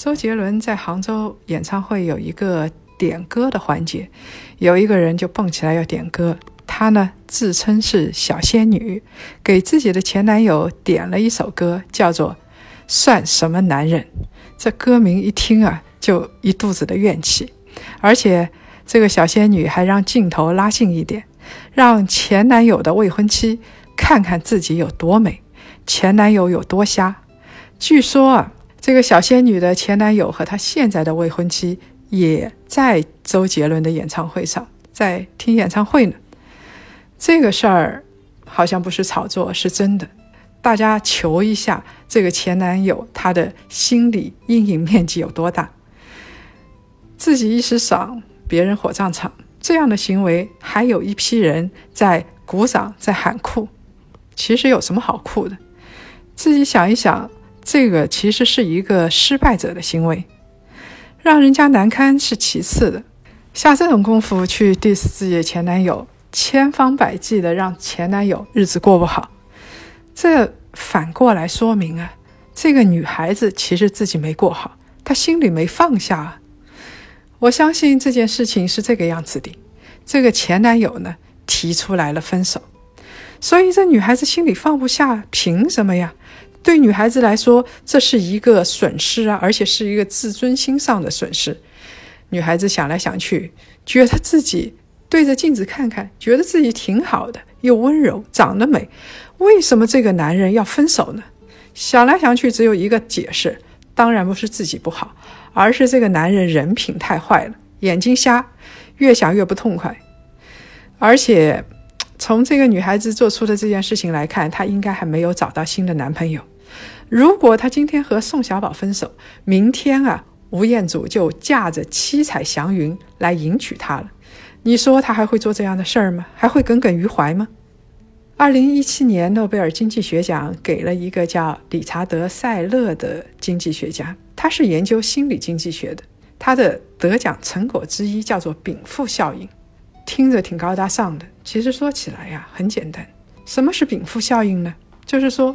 周杰伦在杭州演唱会有一个点歌的环节，有一个人就蹦起来要点歌。他呢自称是小仙女，给自己的前男友点了一首歌，叫做《算什么男人》。这歌名一听啊，就一肚子的怨气。而且这个小仙女还让镜头拉近一点，让前男友的未婚妻看看自己有多美，前男友有多瞎。据说啊。这个小仙女的前男友和她现在的未婚妻也在周杰伦的演唱会上，在听演唱会呢。这个事儿好像不是炒作，是真的。大家求一下，这个前男友他的心理阴影面积有多大？自己一时爽，别人火葬场，这样的行为还有一批人在鼓掌，在喊酷。其实有什么好酷的？自己想一想。这个其实是一个失败者的行为，让人家难堪是其次的，下这种功夫去 diss 自己的前男友，千方百计的让前男友日子过不好，这反过来说明啊，这个女孩子其实自己没过好，她心里没放下啊。我相信这件事情是这个样子的，这个前男友呢提出来了分手，所以这女孩子心里放不下，凭什么呀？对女孩子来说，这是一个损失啊，而且是一个自尊心上的损失。女孩子想来想去，觉得自己对着镜子看看，觉得自己挺好的，又温柔，长得美，为什么这个男人要分手呢？想来想去，只有一个解释，当然不是自己不好，而是这个男人人品太坏了，眼睛瞎，越想越不痛快，而且。从这个女孩子做出的这件事情来看，她应该还没有找到新的男朋友。如果他今天和宋小宝分手，明天啊，吴彦祖就驾着七彩祥云来迎娶她了。你说他还会做这样的事儿吗？还会耿耿于怀吗？二零一七年诺贝尔经济学奖给了一个叫理查德·塞勒的经济学家，他是研究心理经济学的。他的得奖成果之一叫做禀赋效应。听着挺高大上的，其实说起来呀，很简单。什么是禀赋效应呢？就是说，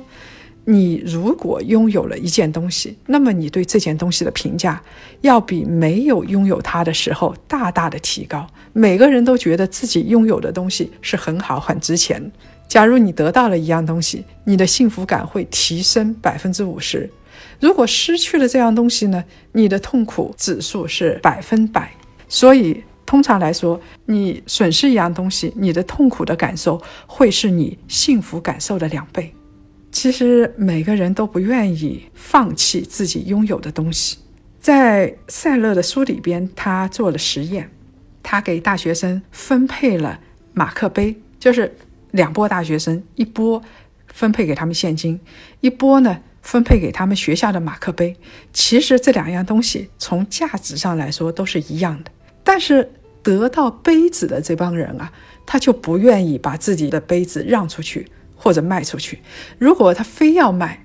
你如果拥有了一件东西，那么你对这件东西的评价要比没有拥有它的时候大大的提高。每个人都觉得自己拥有的东西是很好、很值钱。假如你得到了一样东西，你的幸福感会提升百分之五十；如果失去了这样东西呢，你的痛苦指数是百分百。所以。通常来说，你损失一样东西，你的痛苦的感受会是你幸福感受的两倍。其实每个人都不愿意放弃自己拥有的东西。在塞勒的书里边，他做了实验，他给大学生分配了马克杯，就是两波大学生，一波分配给他们现金，一波呢分配给他们学校的马克杯。其实这两样东西从价值上来说都是一样的。但是得到杯子的这帮人啊，他就不愿意把自己的杯子让出去或者卖出去。如果他非要卖，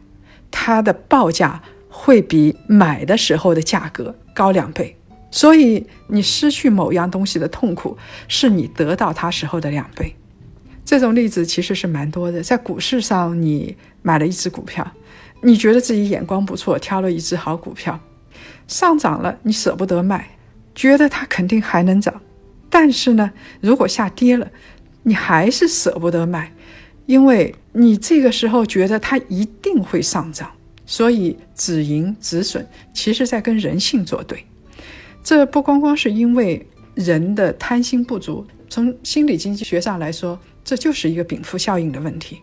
他的报价会比买的时候的价格高两倍。所以你失去某样东西的痛苦，是你得到它时候的两倍。这种例子其实是蛮多的。在股市上，你买了一只股票，你觉得自己眼光不错，挑了一只好股票，上涨了，你舍不得卖。觉得它肯定还能涨，但是呢，如果下跌了，你还是舍不得卖，因为你这个时候觉得它一定会上涨，所以止盈止损，其实在跟人性作对。这不光光是因为人的贪心不足，从心理经济学上来说，这就是一个禀赋效应的问题。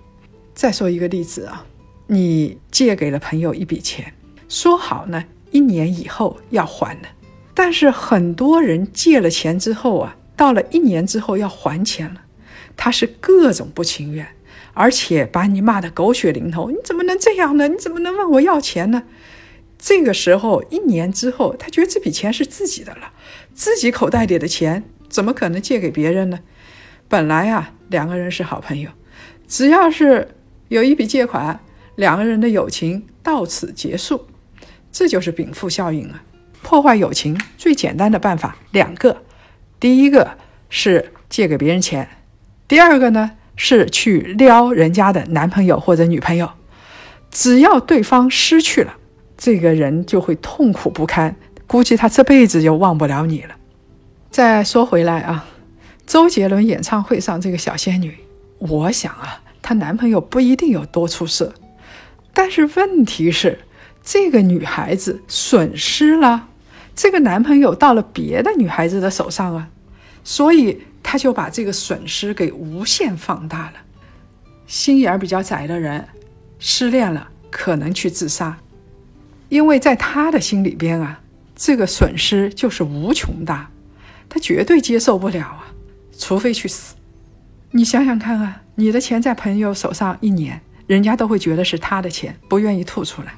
再说一个例子啊，你借给了朋友一笔钱，说好呢，一年以后要还的。但是很多人借了钱之后啊，到了一年之后要还钱了，他是各种不情愿，而且把你骂得狗血淋头。你怎么能这样呢？你怎么能问我要钱呢？这个时候一年之后，他觉得这笔钱是自己的了，自己口袋里的钱怎么可能借给别人呢？本来啊，两个人是好朋友，只要是有一笔借款，两个人的友情到此结束，这就是禀赋效应啊！破坏友情最简单的办法两个，第一个是借给别人钱，第二个呢是去撩人家的男朋友或者女朋友。只要对方失去了，这个人就会痛苦不堪，估计他这辈子就忘不了你了。再说回来啊，周杰伦演唱会上这个小仙女，我想啊，她男朋友不一定有多出色，但是问题是，这个女孩子损失了。这个男朋友到了别的女孩子的手上啊，所以他就把这个损失给无限放大了。心眼儿比较窄的人，失恋了可能去自杀，因为在他的心里边啊，这个损失就是无穷大，他绝对接受不了啊，除非去死。你想想看啊，你的钱在朋友手上一年，人家都会觉得是他的钱，不愿意吐出来。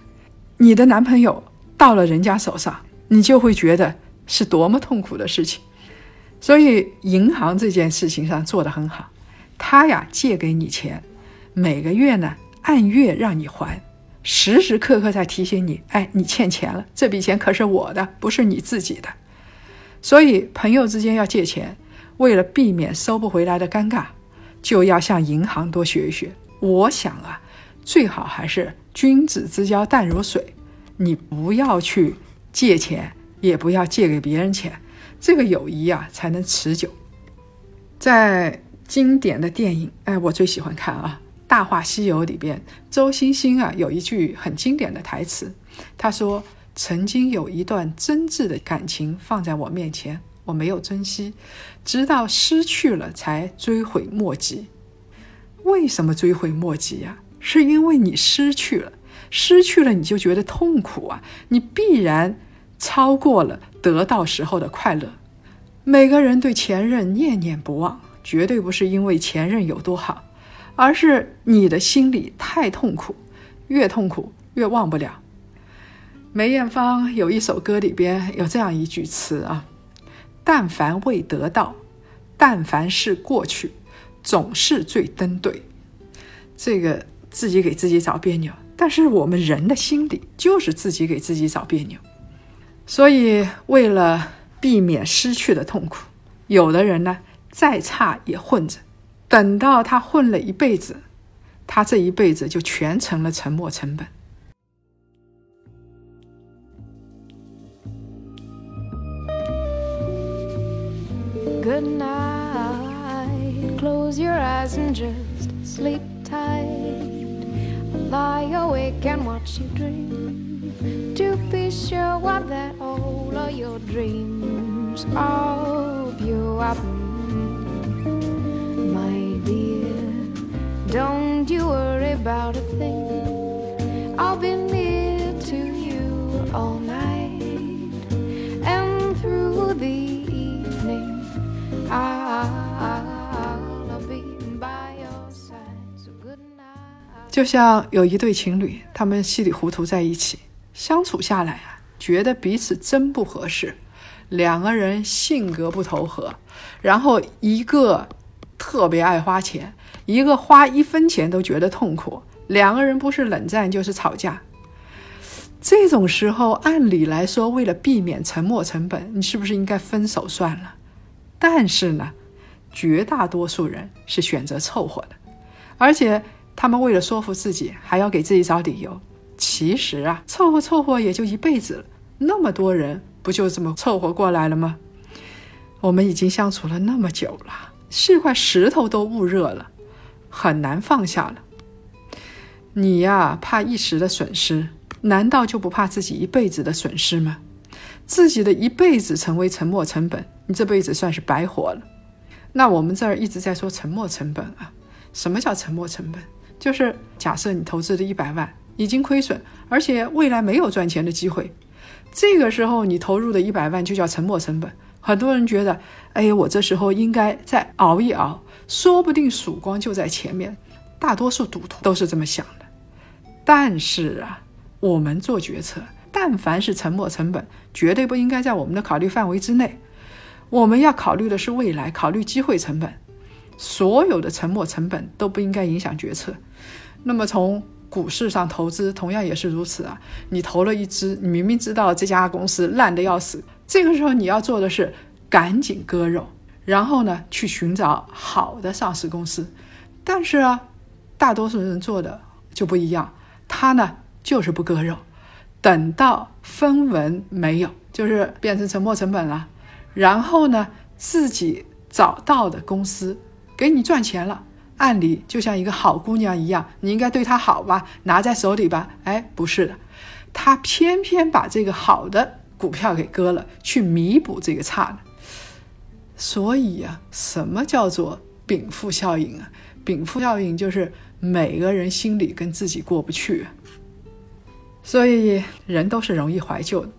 你的男朋友到了人家手上。你就会觉得是多么痛苦的事情，所以银行这件事情上做得很好，他呀借给你钱，每个月呢按月让你还，时时刻刻在提醒你，哎，你欠钱了，这笔钱可是我的，不是你自己的。所以朋友之间要借钱，为了避免收不回来的尴尬，就要向银行多学一学。我想啊，最好还是君子之交淡如水，你不要去。借钱也不要借给别人钱，这个友谊啊才能持久。在经典的电影，哎，我最喜欢看啊，《大话西游》里边，周星星啊有一句很经典的台词，他说：“曾经有一段真挚的感情放在我面前，我没有珍惜，直到失去了才追悔莫及。为什么追悔莫及呀？是因为你失去了。”失去了你就觉得痛苦啊！你必然超过了得到时候的快乐。每个人对前任念念不忘，绝对不是因为前任有多好，而是你的心里太痛苦，越痛苦越忘不了。梅艳芳有一首歌里边有这样一句词啊：“但凡未得到，但凡是过去，总是最登对。”这个自己给自己找别扭。但是我们人的心理就是自己给自己找别扭，所以为了避免失去的痛苦，有的人呢再差也混着，等到他混了一辈子，他这一辈子就全成了沉没成本。Good night, close your eyes and just sleep tight. lie awake and watch you dream to be sure what that all of your dreams are pure my dear don't you worry about a thing i'll be near to you all night and through the evening i 就像有一对情侣，他们稀里糊涂在一起相处下来啊，觉得彼此真不合适，两个人性格不投合，然后一个特别爱花钱，一个花一分钱都觉得痛苦，两个人不是冷战就是吵架。这种时候，按理来说，为了避免沉没成本，你是不是应该分手算了？但是呢，绝大多数人是选择凑合的，而且。他们为了说服自己，还要给自己找理由。其实啊，凑合凑合也就一辈子了。那么多人不就这么凑合过来了吗？我们已经相处了那么久了，是块石头都捂热了，很难放下了。你呀，怕一时的损失，难道就不怕自己一辈子的损失吗？自己的一辈子成为沉没成本，你这辈子算是白活了。那我们这儿一直在说沉没成本啊，什么叫沉没成本？就是假设你投资的一百万已经亏损，而且未来没有赚钱的机会，这个时候你投入的一百万就叫沉没成本。很多人觉得，哎，我这时候应该再熬一熬，说不定曙光就在前面。大多数赌徒都是这么想的。但是啊，我们做决策，但凡是沉没成本，绝对不应该在我们的考虑范围之内。我们要考虑的是未来，考虑机会成本。所有的沉没成本都不应该影响决策。那么从股市上投资同样也是如此啊！你投了一只，你明明知道这家公司烂的要死，这个时候你要做的是赶紧割肉，然后呢去寻找好的上市公司。但是啊，大多数人做的就不一样，他呢就是不割肉，等到分文没有，就是变成沉没成本了，然后呢自己找到的公司。给你赚钱了，按理就像一个好姑娘一样，你应该对她好吧，拿在手里吧？哎，不是的，他偏偏把这个好的股票给割了，去弥补这个差的。所以呀，什么叫做禀赋效应啊？禀赋效应就是每个人心里跟自己过不去，所以人都是容易怀旧的，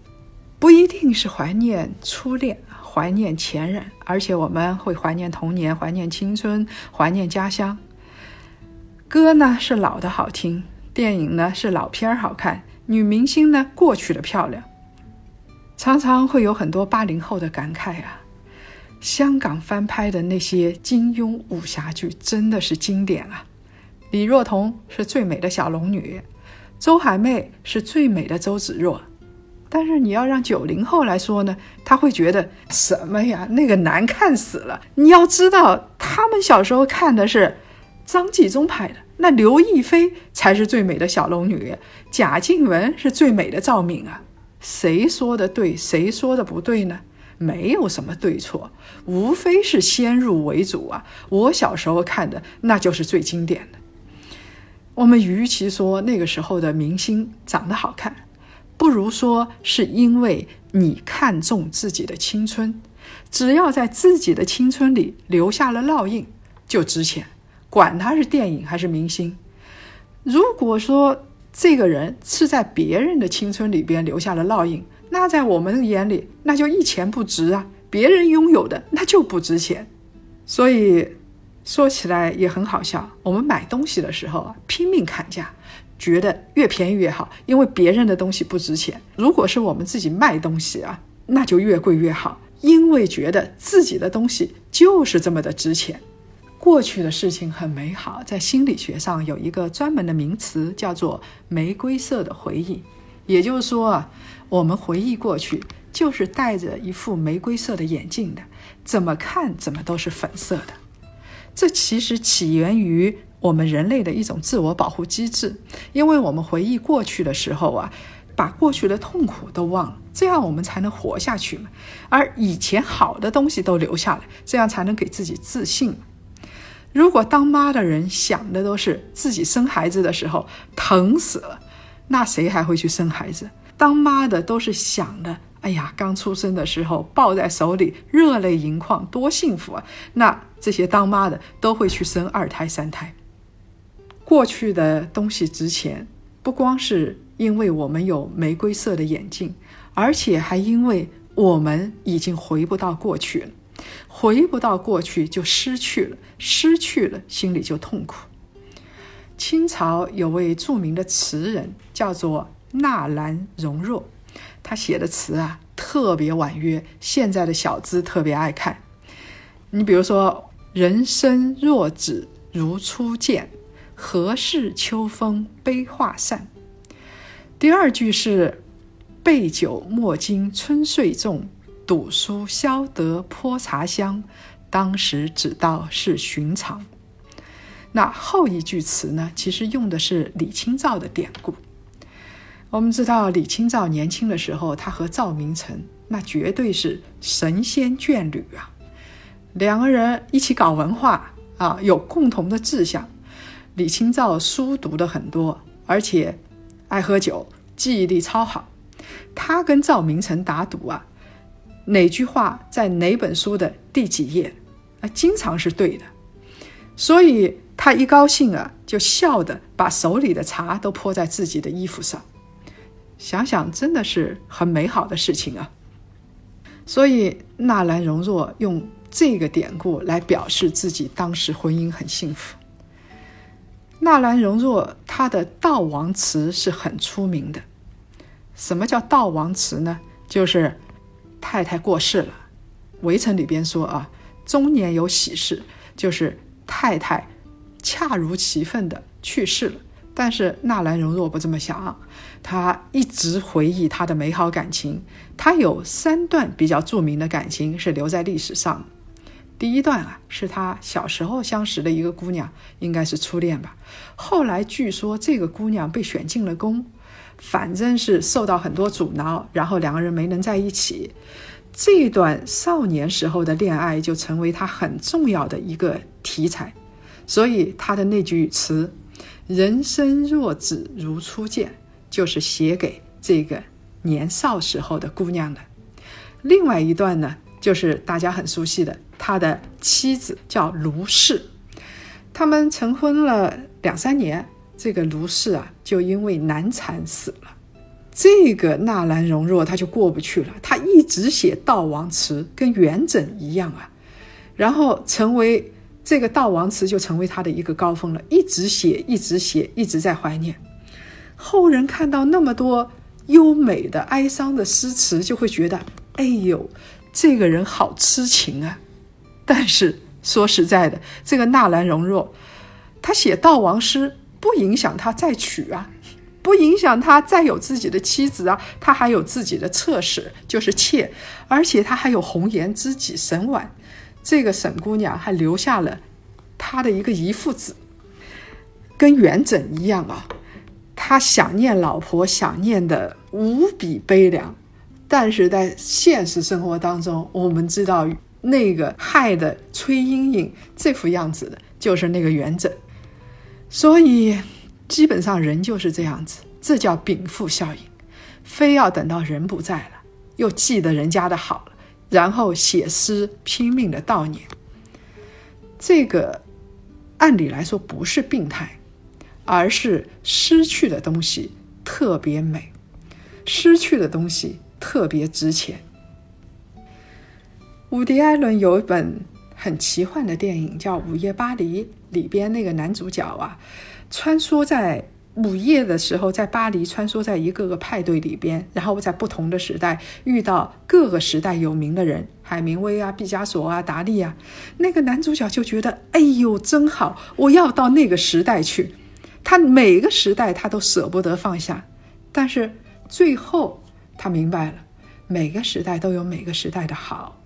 不一定是怀念初恋。怀念前任，而且我们会怀念童年，怀念青春，怀念家乡。歌呢是老的好听，电影呢是老片儿好看，女明星呢过去的漂亮。常常会有很多八零后的感慨啊，香港翻拍的那些金庸武侠剧真的是经典啊。李若彤是最美的小龙女，周海媚是最美的周芷若。但是你要让九零后来说呢，他会觉得什么呀？那个难看死了！你要知道，他们小时候看的是张纪中拍的，那刘亦菲才是最美的小龙女，贾静雯是最美的赵敏啊！谁说的对，谁说的不对呢？没有什么对错，无非是先入为主啊！我小时候看的那就是最经典的。我们与其说那个时候的明星长得好看。不如说是因为你看重自己的青春，只要在自己的青春里留下了烙印，就值钱。管他是电影还是明星。如果说这个人是在别人的青春里边留下了烙印，那在我们眼里那就一钱不值啊。别人拥有的那就不值钱。所以说起来也很好笑，我们买东西的时候啊，拼命砍价。觉得越便宜越好，因为别人的东西不值钱。如果是我们自己卖东西啊，那就越贵越好，因为觉得自己的东西就是这么的值钱。过去的事情很美好，在心理学上有一个专门的名词，叫做“玫瑰色的回忆”。也就是说啊，我们回忆过去，就是戴着一副玫瑰色的眼镜的，怎么看怎么都是粉色的。这其实起源于。我们人类的一种自我保护机制，因为我们回忆过去的时候啊，把过去的痛苦都忘了，这样我们才能活下去嘛。而以前好的东西都留下来，这样才能给自己自信。如果当妈的人想的都是自己生孩子的时候疼死了，那谁还会去生孩子？当妈的都是想的，哎呀，刚出生的时候抱在手里热泪盈眶，多幸福啊！那这些当妈的都会去生二胎、三胎。过去的东西值钱，不光是因为我们有玫瑰色的眼镜，而且还因为我们已经回不到过去了。回不到过去就失去了，失去了心里就痛苦。清朝有位著名的词人叫做纳兰容若，他写的词啊特别婉约，现在的小资特别爱看。你比如说“人生若只如初见”。何事秋风悲画扇？第二句是“杯酒莫惊春睡重，赌书消得泼茶香。当时只道是寻常。”那后一句词呢？其实用的是李清照的典故。我们知道李清照年轻的时候，他和赵明诚那绝对是神仙眷侣啊！两个人一起搞文化啊，有共同的志向。李清照书读的很多，而且爱喝酒，记忆力超好。他跟赵明诚打赌啊，哪句话在哪本书的第几页啊，经常是对的。所以他一高兴啊，就笑的把手里的茶都泼在自己的衣服上。想想真的是很美好的事情啊。所以纳兰容若用这个典故来表示自己当时婚姻很幸福。纳兰容若，他的悼亡词是很出名的。什么叫悼亡词呢？就是太太过世了，《围城》里边说啊，中年有喜事，就是太太恰如其分的去世了。但是纳兰容若不这么想，他一直回忆他的美好感情。他有三段比较著名的感情是留在历史上。第一段啊，是他小时候相识的一个姑娘，应该是初恋吧。后来据说这个姑娘被选进了宫，反正是受到很多阻挠，然后两个人没能在一起。这段少年时候的恋爱就成为他很重要的一个题材，所以他的那句词。人生若只如初见，就是写给这个年少时候的姑娘的。另外一段呢，就是大家很熟悉的，他的妻子叫卢氏，他们成婚了两三年，这个卢氏啊，就因为难产死了。这个纳兰容若他就过不去了，他一直写悼亡词，跟元稹一样啊，然后成为。这个悼亡词就成为他的一个高峰了，一直写，一直写，一直在怀念。后人看到那么多优美的哀伤的诗词，就会觉得，哎呦，这个人好痴情啊！但是说实在的，这个纳兰容若，他写悼亡诗不影响他再娶啊，不影响他再有自己的妻子啊，他还有自己的侧室，就是妾，而且他还有红颜知己沈婉。这个沈姑娘还留下了她的一个遗腹子，跟元稹一样啊。他想念老婆，想念的无比悲凉。但是在现实生活当中，我们知道那个害的崔莺莺这副样子的，就是那个元稹。所以基本上人就是这样子，这叫禀赋效应。非要等到人不在了，又记得人家的好。然后写诗拼命的悼念，这个按理来说不是病态，而是失去的东西特别美，失去的东西特别值钱。伍迪·艾伦有一本很奇幻的电影叫《午夜巴黎》，里边那个男主角啊，穿梭在。午夜的时候，在巴黎穿梭在一个个派对里边，然后在不同的时代遇到各个时代有名的人，海明威啊、毕加索啊、达利啊。那个男主角就觉得，哎呦，真好，我要到那个时代去。他每个时代他都舍不得放下，但是最后他明白了，每个时代都有每个时代的好。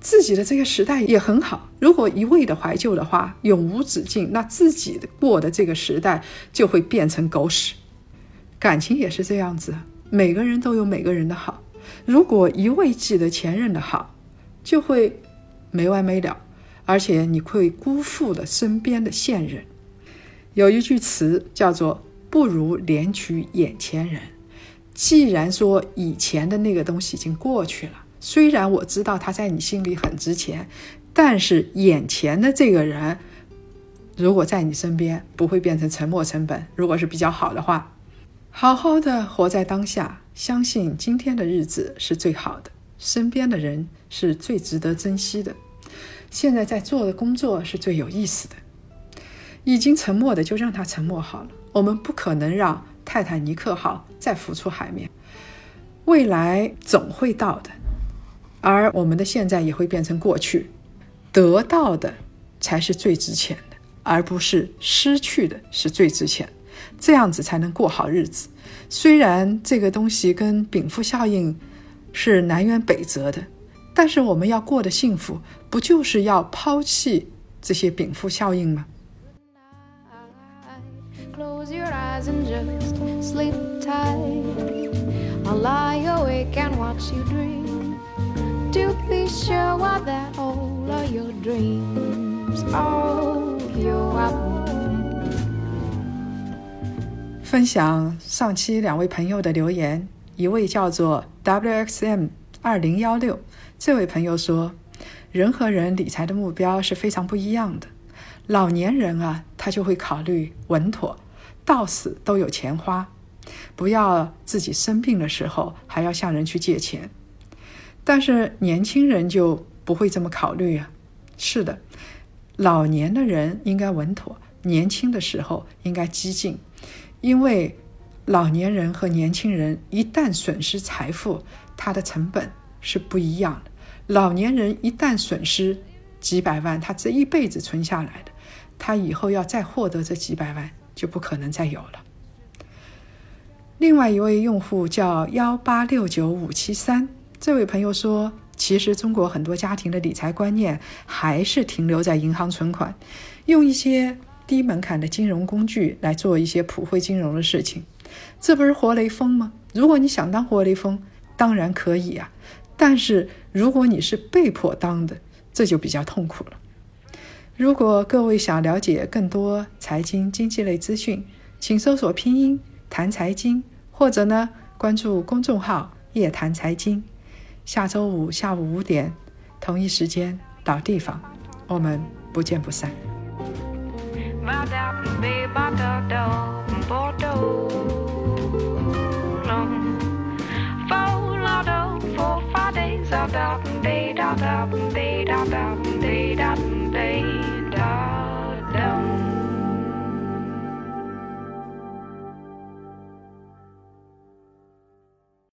自己的这个时代也很好，如果一味的怀旧的话，永无止境，那自己过的这个时代就会变成狗屎。感情也是这样子，每个人都有每个人的好，如果一味记得前任的好，就会没完没了，而且你会辜负了身边的现任。有一句词叫做“不如怜取眼前人”，既然说以前的那个东西已经过去了。虽然我知道他在你心里很值钱，但是眼前的这个人，如果在你身边，不会变成沉没成本。如果是比较好的话，好好的活在当下，相信今天的日子是最好的，身边的人是最值得珍惜的，现在在做的工作是最有意思的。已经沉默的就让他沉默好了，我们不可能让泰坦尼克号再浮出海面，未来总会到的。而我们的现在也会变成过去，得到的才是最值钱的，而不是失去的是最值钱，这样子才能过好日子。虽然这个东西跟禀赋效应是南辕北辙的，但是我们要过得幸福，不就是要抛弃这些禀赋效应吗 sleep tight. I'll lie awake and watch you dream. Do be sure what that all of your dreams are you up 分享上期两位朋友的留言一位叫做 wxm 二零幺六这位朋友说人和人理财的目标是非常不一样的。老年人啊他就会考虑稳妥到死都有钱花。不要自己生病的时候还要向人去借钱。但是年轻人就不会这么考虑啊！是的，老年的人应该稳妥，年轻的时候应该激进，因为老年人和年轻人一旦损失财富，他的成本是不一样的。老年人一旦损失几百万，他这一辈子存下来的，他以后要再获得这几百万就不可能再有了。另外一位用户叫幺八六九五七三，这位朋友说，其实中国很多家庭的理财观念还是停留在银行存款，用一些低门槛的金融工具来做一些普惠金融的事情，这不是活雷锋吗？如果你想当活雷锋，当然可以啊，但是如果你是被迫当的，这就比较痛苦了。如果各位想了解更多财经经济类资讯，请搜索拼音谈财经。或者呢，关注公众号“夜谈财经”，下周五下午五点，同一时间到地方，我们不见不散。